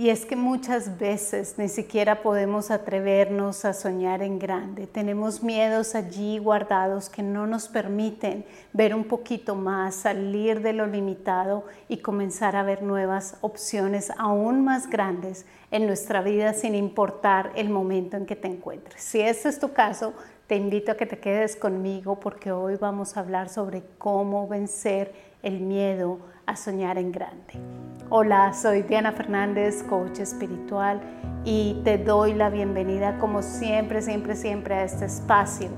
Y es que muchas veces ni siquiera podemos atrevernos a soñar en grande. Tenemos miedos allí guardados que no nos permiten ver un poquito más, salir de lo limitado y comenzar a ver nuevas opciones aún más grandes en nuestra vida sin importar el momento en que te encuentres. Si este es tu caso, te invito a que te quedes conmigo porque hoy vamos a hablar sobre cómo vencer el miedo a soñar en grande. Hola, soy Diana Fernández, coach espiritual, y te doy la bienvenida como siempre, siempre, siempre a este espacio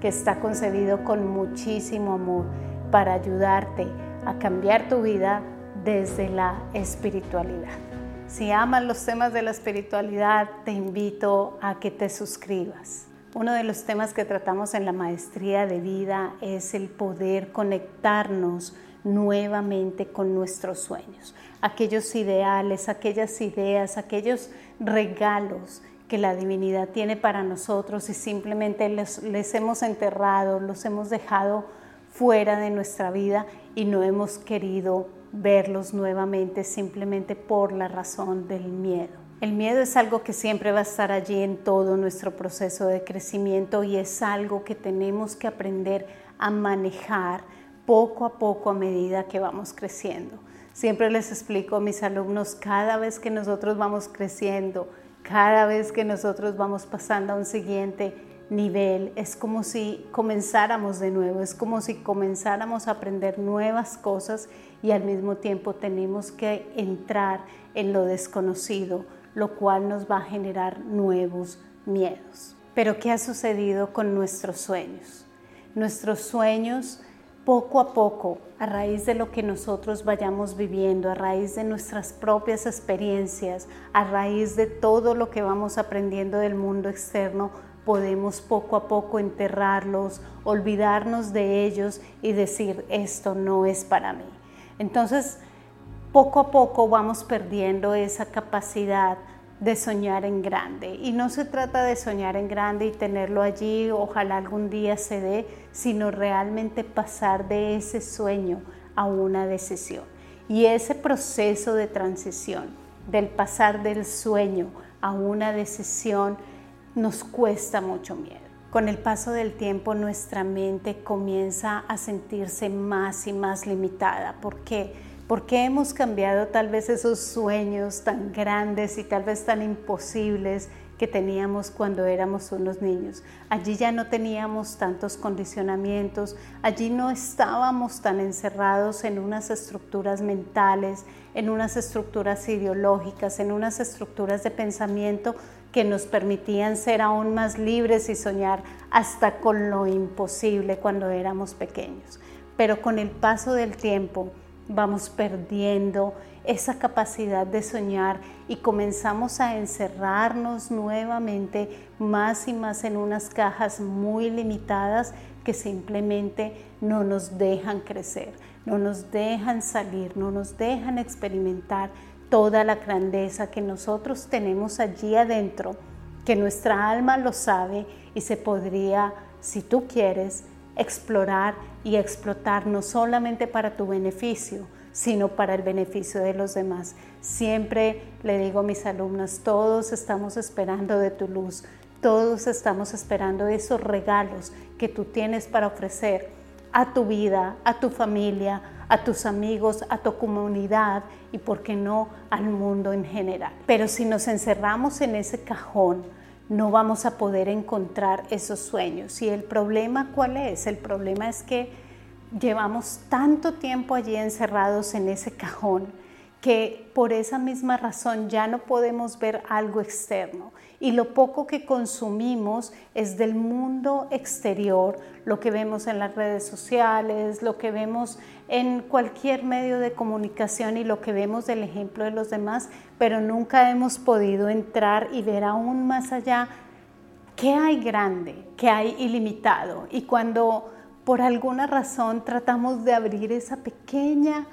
que está concebido con muchísimo amor para ayudarte a cambiar tu vida desde la espiritualidad. Si amas los temas de la espiritualidad, te invito a que te suscribas. Uno de los temas que tratamos en la maestría de vida es el poder conectarnos nuevamente con nuestros sueños, aquellos ideales, aquellas ideas, aquellos regalos que la divinidad tiene para nosotros y simplemente les, hemos enterrado, los hemos dejado fuera de nuestra vida y no hemos querido verlos nuevamente simplemente por la razón del miedo. El miedo es algo que siempre va a estar allí en todo nuestro proceso de crecimiento y es algo que tenemos que aprender a manejar poco a poco a medida que vamos creciendo. Siempre les explico a mis alumnos, cada vez que nosotros vamos creciendo, cada vez que nosotros vamos pasando a un siguiente nivel, es como si comenzáramos de nuevo, es como si comenzáramos a aprender nuevas cosas y al mismo tiempo tenemos que entrar en lo desconocido, lo cual nos va a generar nuevos miedos. Pero ¿qué ha sucedido con nuestros sueños? Nuestros sueños poco a poco, a raíz de lo que nosotros vayamos viviendo, a raíz de nuestras propias experiencias, a raíz de todo lo que vamos aprendiendo del mundo externo, podemos poco a poco enterrarlos, olvidarnos de ellos y decir, esto no es para mí. Entonces, poco a poco vamos perdiendo esa capacidad de soñar en grande. Y no se trata de soñar en grande y tenerlo allí, ojalá algún día se dé, sino realmente pasar de ese sueño a una decisión. Y ese proceso de transición, del pasar del sueño a una decisión, nos cuesta mucho miedo. Con el paso del tiempo nuestra mente comienza a sentirse más y más limitada. ¿Por qué? ¿Por qué hemos cambiado tal vez esos sueños tan grandes y tal vez tan imposibles que teníamos cuando éramos unos niños? Allí ya no teníamos tantos condicionamientos, allí no estábamos tan encerrados en unas estructuras mentales, en unas estructuras ideológicas, en unas estructuras de pensamiento que nos permitían ser aún más libres y soñar hasta con lo imposible cuando éramos pequeños. Pero con el paso del tiempo, vamos perdiendo esa capacidad de soñar y comenzamos a encerrarnos nuevamente más y más en unas cajas muy limitadas que simplemente no nos dejan crecer, no nos dejan salir, no nos dejan experimentar toda la grandeza que nosotros tenemos allí adentro, que nuestra alma lo sabe y se podría, si tú quieres, explorar y explotar no solamente para tu beneficio, sino para el beneficio de los demás. Siempre le digo a mis alumnas, todos estamos esperando de tu luz, todos estamos esperando esos regalos que tú tienes para ofrecer a tu vida, a tu familia, a tus amigos, a tu comunidad y, por qué no, al mundo en general. Pero si nos encerramos en ese cajón, no vamos a poder encontrar esos sueños. ¿Y el problema cuál es? El problema es que llevamos tanto tiempo allí encerrados en ese cajón que por esa misma razón ya no podemos ver algo externo y lo poco que consumimos es del mundo exterior, lo que vemos en las redes sociales, lo que vemos en cualquier medio de comunicación y lo que vemos del ejemplo de los demás, pero nunca hemos podido entrar y ver aún más allá qué hay grande, qué hay ilimitado. Y cuando por alguna razón tratamos de abrir esa pequeña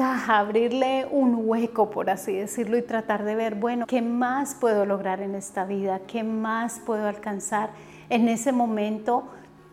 caja, abrirle un hueco, por así decirlo, y tratar de ver, bueno, ¿qué más puedo lograr en esta vida? ¿Qué más puedo alcanzar? En ese momento,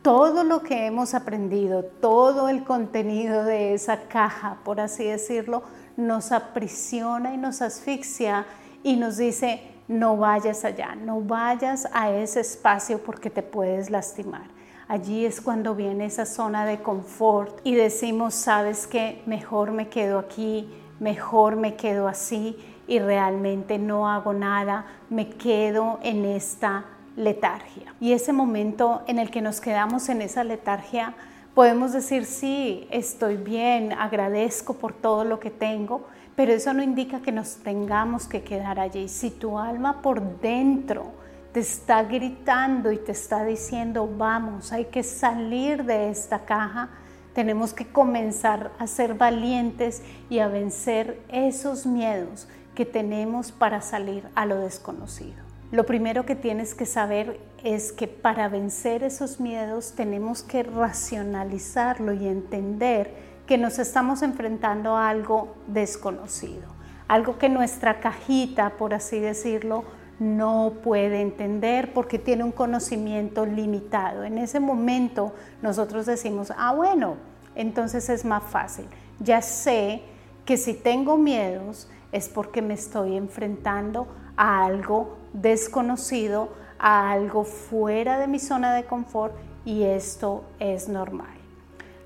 todo lo que hemos aprendido, todo el contenido de esa caja, por así decirlo, nos aprisiona y nos asfixia y nos dice, no vayas allá, no vayas a ese espacio porque te puedes lastimar. Allí es cuando viene esa zona de confort y decimos, sabes que mejor me quedo aquí, mejor me quedo así y realmente no hago nada, me quedo en esta letargia. Y ese momento en el que nos quedamos en esa letargia, podemos decir, sí, estoy bien, agradezco por todo lo que tengo, pero eso no indica que nos tengamos que quedar allí. Si tu alma por dentro te está gritando y te está diciendo, vamos, hay que salir de esta caja, tenemos que comenzar a ser valientes y a vencer esos miedos que tenemos para salir a lo desconocido. Lo primero que tienes que saber es que para vencer esos miedos tenemos que racionalizarlo y entender que nos estamos enfrentando a algo desconocido, algo que nuestra cajita, por así decirlo, no puede entender porque tiene un conocimiento limitado. En ese momento nosotros decimos, ah, bueno, entonces es más fácil. Ya sé que si tengo miedos es porque me estoy enfrentando a algo desconocido, a algo fuera de mi zona de confort y esto es normal.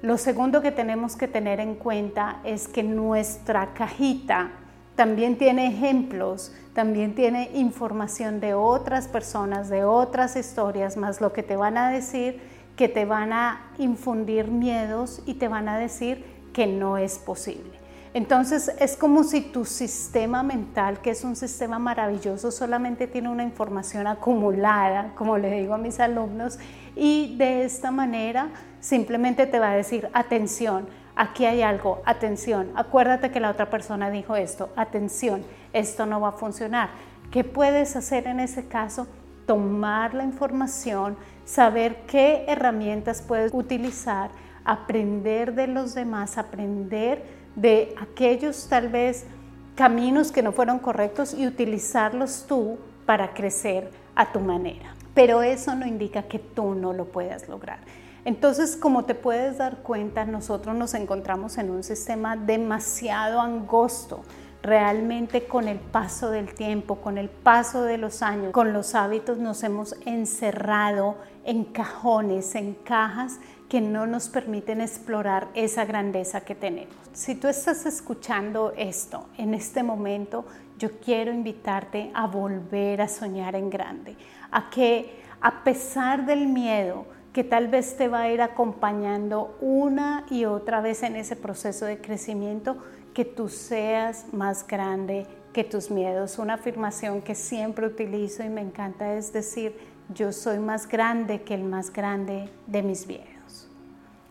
Lo segundo que tenemos que tener en cuenta es que nuestra cajita también tiene ejemplos, también tiene información de otras personas, de otras historias, más lo que te van a decir, que te van a infundir miedos y te van a decir que no es posible. Entonces es como si tu sistema mental, que es un sistema maravilloso, solamente tiene una información acumulada, como le digo a mis alumnos, y de esta manera simplemente te va a decir, atención, aquí hay algo, atención, acuérdate que la otra persona dijo esto, atención, esto no va a funcionar. ¿Qué puedes hacer en ese caso? Tomar la información, saber qué herramientas puedes utilizar, aprender de los demás, aprender de aquellos tal vez caminos que no fueron correctos y utilizarlos tú para crecer a tu manera. Pero eso no indica que tú no lo puedas lograr. Entonces, como te puedes dar cuenta, nosotros nos encontramos en un sistema demasiado angosto. Realmente con el paso del tiempo, con el paso de los años, con los hábitos nos hemos encerrado en cajones, en cajas que no nos permiten explorar esa grandeza que tenemos. Si tú estás escuchando esto en este momento, yo quiero invitarte a volver a soñar en grande, a que a pesar del miedo, que tal vez te va a ir acompañando una y otra vez en ese proceso de crecimiento, que tú seas más grande que tus miedos. Una afirmación que siempre utilizo y me encanta es decir, yo soy más grande que el más grande de mis miedos.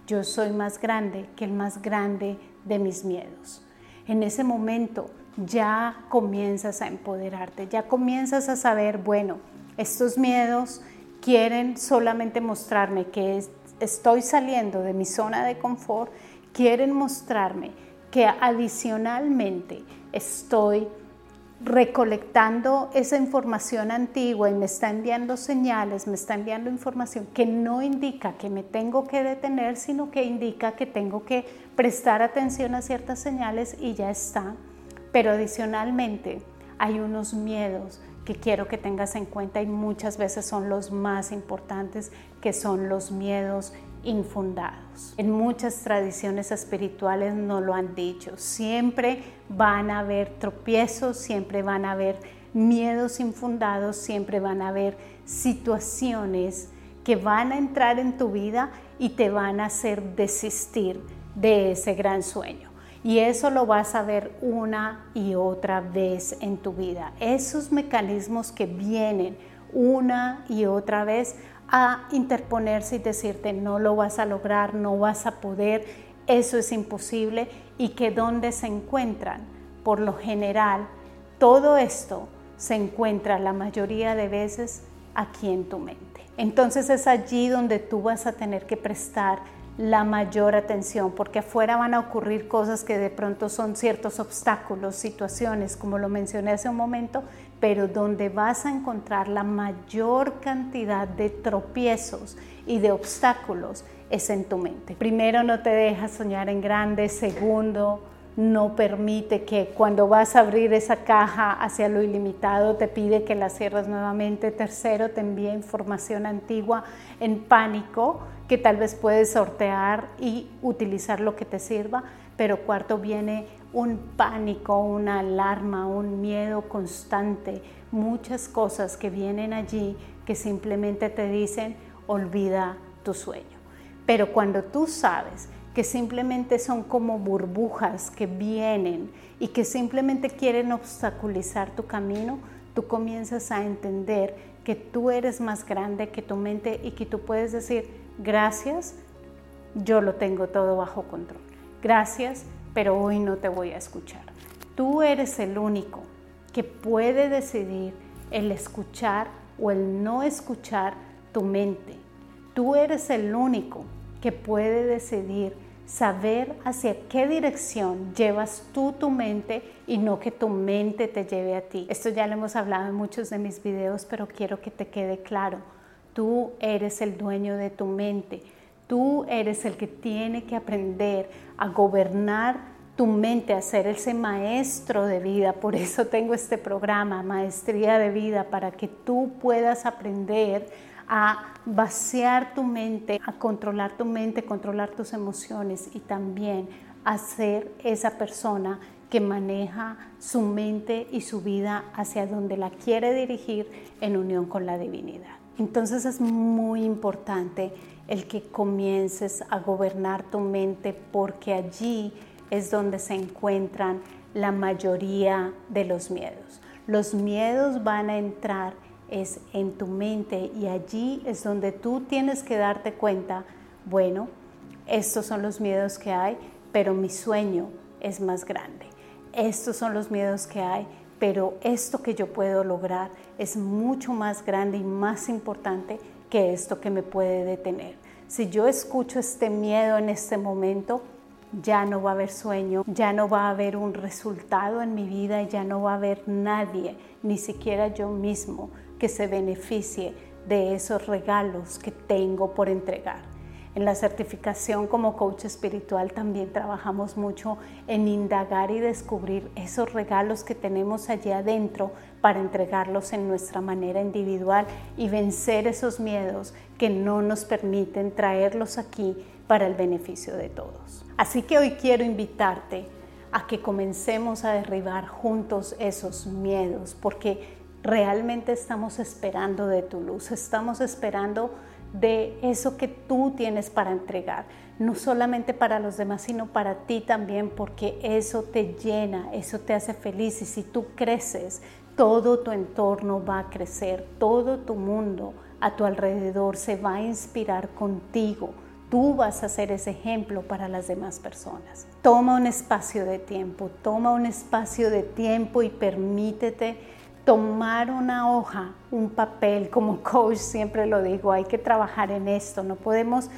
Yo soy más grande que el más grande de mis miedos. En ese momento ya comienzas a empoderarte, ya comienzas a saber, bueno, estos miedos quieren solamente mostrarme que estoy saliendo de mi zona de confort, quieren mostrarme que adicionalmente estoy recolectando esa información antigua y me está enviando señales, me está enviando información que no indica que me tengo que detener, sino que indica que tengo que prestar atención a ciertas señales y ya está. Pero adicionalmente hay unos miedos que quiero que tengas en cuenta y muchas veces son los más importantes, que son los miedos infundados. En muchas tradiciones espirituales no lo han dicho. Siempre van a haber tropiezos, siempre van a haber miedos infundados, siempre van a haber situaciones que van a entrar en tu vida y te van a hacer desistir de ese gran sueño. Y eso lo vas a ver una y otra vez en tu vida. Esos mecanismos que vienen una y otra vez a interponerse y decirte no lo vas a lograr, no vas a poder, eso es imposible y que dónde se encuentran. Por lo general, todo esto se encuentra la mayoría de veces aquí en tu mente. Entonces es allí donde tú vas a tener que prestar la mayor atención, porque afuera van a ocurrir cosas que de pronto son ciertos obstáculos, situaciones, como lo mencioné hace un momento, pero donde vas a encontrar la mayor cantidad de tropiezos y de obstáculos es en tu mente. Primero, no te dejas soñar en grande. Segundo, no permite que cuando vas a abrir esa caja hacia lo ilimitado te pide que la cierres nuevamente. Tercero, te envía información antigua en pánico que tal vez puedes sortear y utilizar lo que te sirva. Pero cuarto, viene un pánico, una alarma, un miedo constante, muchas cosas que vienen allí que simplemente te dicen olvida tu sueño. Pero cuando tú sabes que simplemente son como burbujas que vienen y que simplemente quieren obstaculizar tu camino, tú comienzas a entender que tú eres más grande que tu mente y que tú puedes decir, gracias, yo lo tengo todo bajo control. Gracias, pero hoy no te voy a escuchar. Tú eres el único que puede decidir el escuchar o el no escuchar tu mente. Tú eres el único que puede decidir saber hacia qué dirección llevas tú tu mente y no que tu mente te lleve a ti. Esto ya lo hemos hablado en muchos de mis videos, pero quiero que te quede claro. Tú eres el dueño de tu mente. Tú eres el que tiene que aprender a gobernar tu mente, a ser ese maestro de vida. Por eso tengo este programa, Maestría de Vida, para que tú puedas aprender a vaciar tu mente, a controlar tu mente, controlar tus emociones y también a ser esa persona que maneja su mente y su vida hacia donde la quiere dirigir en unión con la divinidad. Entonces es muy importante el que comiences a gobernar tu mente porque allí es donde se encuentran la mayoría de los miedos. Los miedos van a entrar es en tu mente y allí es donde tú tienes que darte cuenta, bueno, estos son los miedos que hay, pero mi sueño es más grande. Estos son los miedos que hay, pero esto que yo puedo lograr es mucho más grande y más importante que esto que me puede detener. Si yo escucho este miedo en este momento, ya no va a haber sueño, ya no va a haber un resultado en mi vida, ya no va a haber nadie, ni siquiera yo mismo, que se beneficie de esos regalos que tengo por entregar. En la certificación como coach espiritual también trabajamos mucho en indagar y descubrir esos regalos que tenemos allí adentro para entregarlos en nuestra manera individual y vencer esos miedos que no nos permiten traerlos aquí para el beneficio de todos. Así que hoy quiero invitarte a que comencemos a derribar juntos esos miedos, porque realmente estamos esperando de tu luz, estamos esperando de eso que tú tienes para entregar, no solamente para los demás, sino para ti también, porque eso te llena, eso te hace feliz y si tú creces, todo tu entorno va a crecer, todo tu mundo a tu alrededor se va a inspirar contigo. Tú vas a ser ese ejemplo para las demás personas. Toma un espacio de tiempo, toma un espacio de tiempo y permítete tomar una hoja, un papel, como coach siempre lo digo, hay que trabajar en esto, no podemos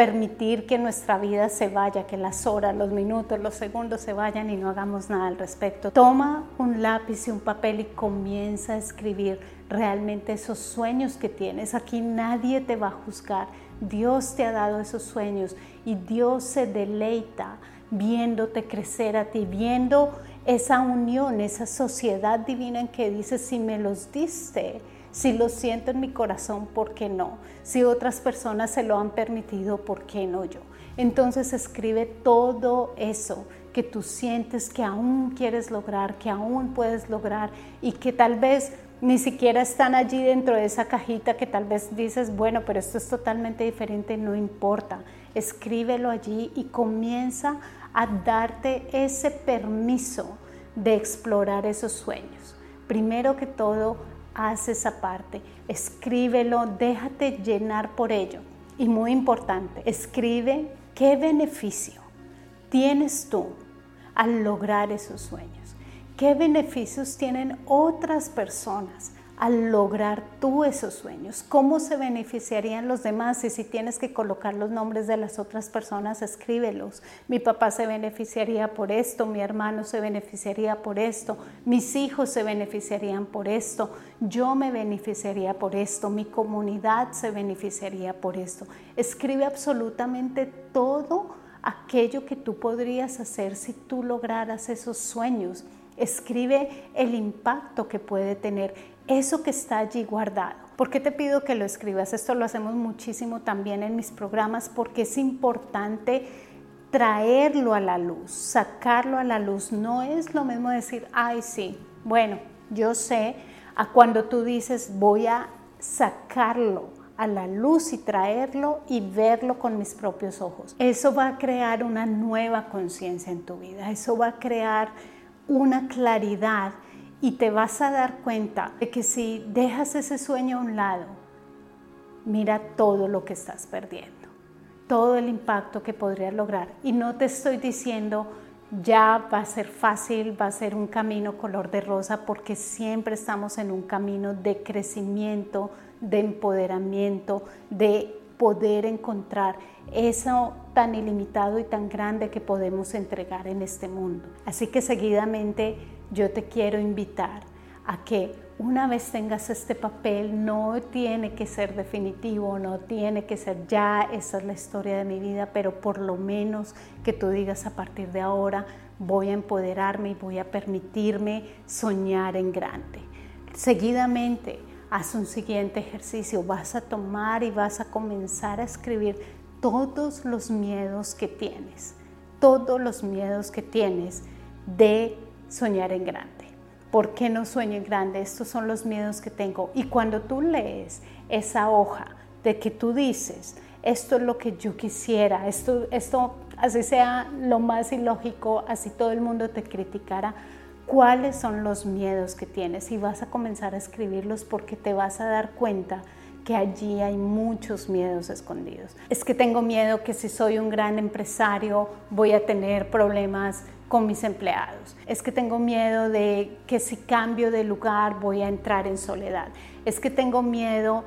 permitir que nuestra vida se vaya, que las horas, los minutos, los segundos se vayan y no hagamos nada al respecto. Toma un lápiz y un papel y comienza a escribir realmente esos sueños que tienes. Aquí nadie te va a juzgar. Dios te ha dado esos sueños y Dios se deleita viéndote crecer a ti, viendo esa unión, esa sociedad divina en que dices, si me los diste, si lo siento en mi corazón, ¿por qué no? Si otras personas se lo han permitido, ¿por qué no yo? Entonces escribe todo eso que tú sientes que aún quieres lograr, que aún puedes lograr y que tal vez ni siquiera están allí dentro de esa cajita que tal vez dices, bueno, pero esto es totalmente diferente, no importa. Escríbelo allí y comienza a darte ese permiso de explorar esos sueños. Primero que todo, haz esa parte, escríbelo, déjate llenar por ello. Y muy importante, escribe qué beneficio tienes tú al lograr esos sueños. ¿Qué beneficios tienen otras personas al lograr tú esos sueños? ¿Cómo se beneficiarían los demás? Y si tienes que colocar los nombres de las otras personas, escríbelos. Mi papá se beneficiaría por esto, mi hermano se beneficiaría por esto, mis hijos se beneficiarían por esto, yo me beneficiaría por esto, mi comunidad se beneficiaría por esto. Escribe absolutamente todo aquello que tú podrías hacer si tú lograras esos sueños. Escribe el impacto que puede tener eso que está allí guardado. ¿Por qué te pido que lo escribas? Esto lo hacemos muchísimo también en mis programas porque es importante traerlo a la luz, sacarlo a la luz. No es lo mismo decir, ay, sí, bueno, yo sé, a cuando tú dices, voy a sacarlo a la luz y traerlo y verlo con mis propios ojos. Eso va a crear una nueva conciencia en tu vida, eso va a crear una claridad y te vas a dar cuenta de que si dejas ese sueño a un lado, mira todo lo que estás perdiendo, todo el impacto que podrías lograr. Y no te estoy diciendo ya va a ser fácil, va a ser un camino color de rosa, porque siempre estamos en un camino de crecimiento, de empoderamiento, de poder encontrar eso tan ilimitado y tan grande que podemos entregar en este mundo. Así que seguidamente yo te quiero invitar a que una vez tengas este papel, no tiene que ser definitivo, no tiene que ser ya, esa es la historia de mi vida, pero por lo menos que tú digas a partir de ahora, voy a empoderarme y voy a permitirme soñar en grande. Seguidamente, haz un siguiente ejercicio, vas a tomar y vas a comenzar a escribir todos los miedos que tienes, todos los miedos que tienes de soñar en grande. ¿Por qué no sueño en grande? Estos son los miedos que tengo. Y cuando tú lees esa hoja de que tú dices, esto es lo que yo quisiera, esto, esto así sea lo más ilógico, así todo el mundo te criticara, cuáles son los miedos que tienes y vas a comenzar a escribirlos porque te vas a dar cuenta que allí hay muchos miedos escondidos. Es que tengo miedo que si soy un gran empresario voy a tener problemas con mis empleados. Es que tengo miedo de que si cambio de lugar voy a entrar en soledad. Es que tengo miedo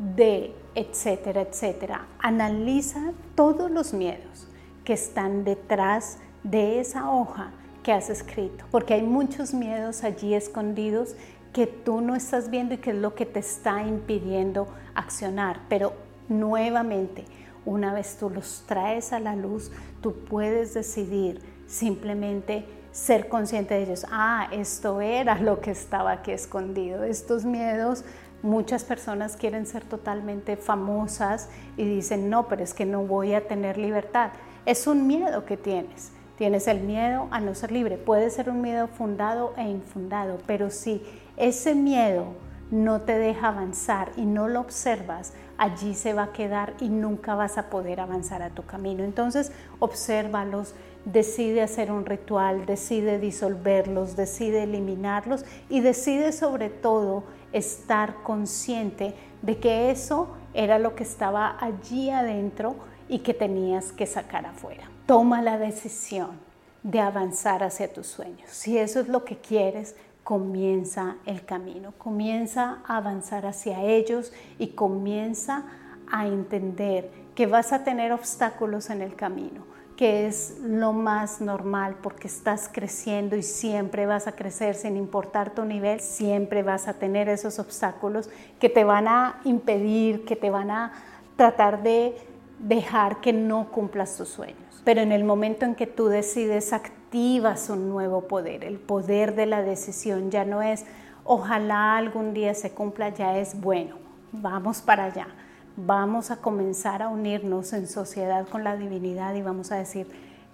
de, etcétera, etcétera. Analiza todos los miedos que están detrás de esa hoja que has escrito, porque hay muchos miedos allí escondidos que tú no estás viendo y que es lo que te está impidiendo accionar. Pero nuevamente, una vez tú los traes a la luz, tú puedes decidir simplemente ser consciente de ellos. Ah, esto era lo que estaba aquí escondido. Estos miedos, muchas personas quieren ser totalmente famosas y dicen, no, pero es que no voy a tener libertad. Es un miedo que tienes. Tienes el miedo a no ser libre. Puede ser un miedo fundado e infundado, pero si ese miedo no te deja avanzar y no lo observas, allí se va a quedar y nunca vas a poder avanzar a tu camino. Entonces, obsérvalos, decide hacer un ritual, decide disolverlos, decide eliminarlos y decide sobre todo estar consciente de que eso era lo que estaba allí adentro y que tenías que sacar afuera. Toma la decisión de avanzar hacia tus sueños. Si eso es lo que quieres, comienza el camino, comienza a avanzar hacia ellos y comienza a entender que vas a tener obstáculos en el camino, que es lo más normal porque estás creciendo y siempre vas a crecer sin importar tu nivel, siempre vas a tener esos obstáculos que te van a impedir, que te van a tratar de dejar que no cumplas tus sueños. Pero en el momento en que tú decides activas un nuevo poder, el poder de la decisión ya no es ojalá algún día se cumpla, ya es bueno, vamos para allá, vamos a comenzar a unirnos en sociedad con la divinidad y vamos a decir,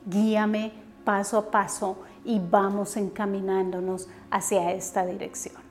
guíame paso a paso y vamos encaminándonos hacia esta dirección.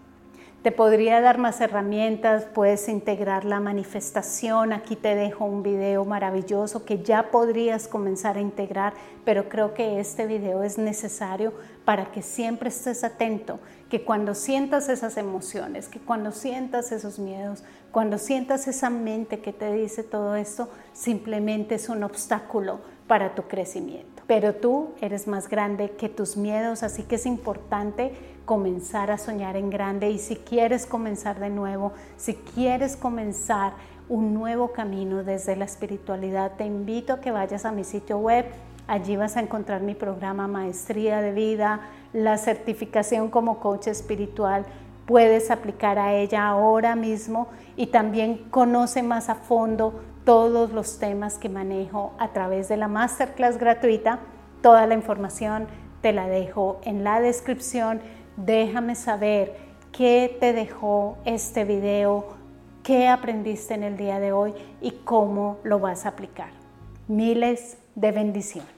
Te podría dar más herramientas, puedes integrar la manifestación. Aquí te dejo un video maravilloso que ya podrías comenzar a integrar, pero creo que este video es necesario para que siempre estés atento, que cuando sientas esas emociones, que cuando sientas esos miedos, cuando sientas esa mente que te dice todo esto, simplemente es un obstáculo para tu crecimiento. Pero tú eres más grande que tus miedos, así que es importante comenzar a soñar en grande y si quieres comenzar de nuevo, si quieres comenzar un nuevo camino desde la espiritualidad, te invito a que vayas a mi sitio web. Allí vas a encontrar mi programa Maestría de Vida, la certificación como coach espiritual. Puedes aplicar a ella ahora mismo y también conoce más a fondo todos los temas que manejo a través de la masterclass gratuita. Toda la información te la dejo en la descripción. Déjame saber qué te dejó este video, qué aprendiste en el día de hoy y cómo lo vas a aplicar. Miles de bendiciones.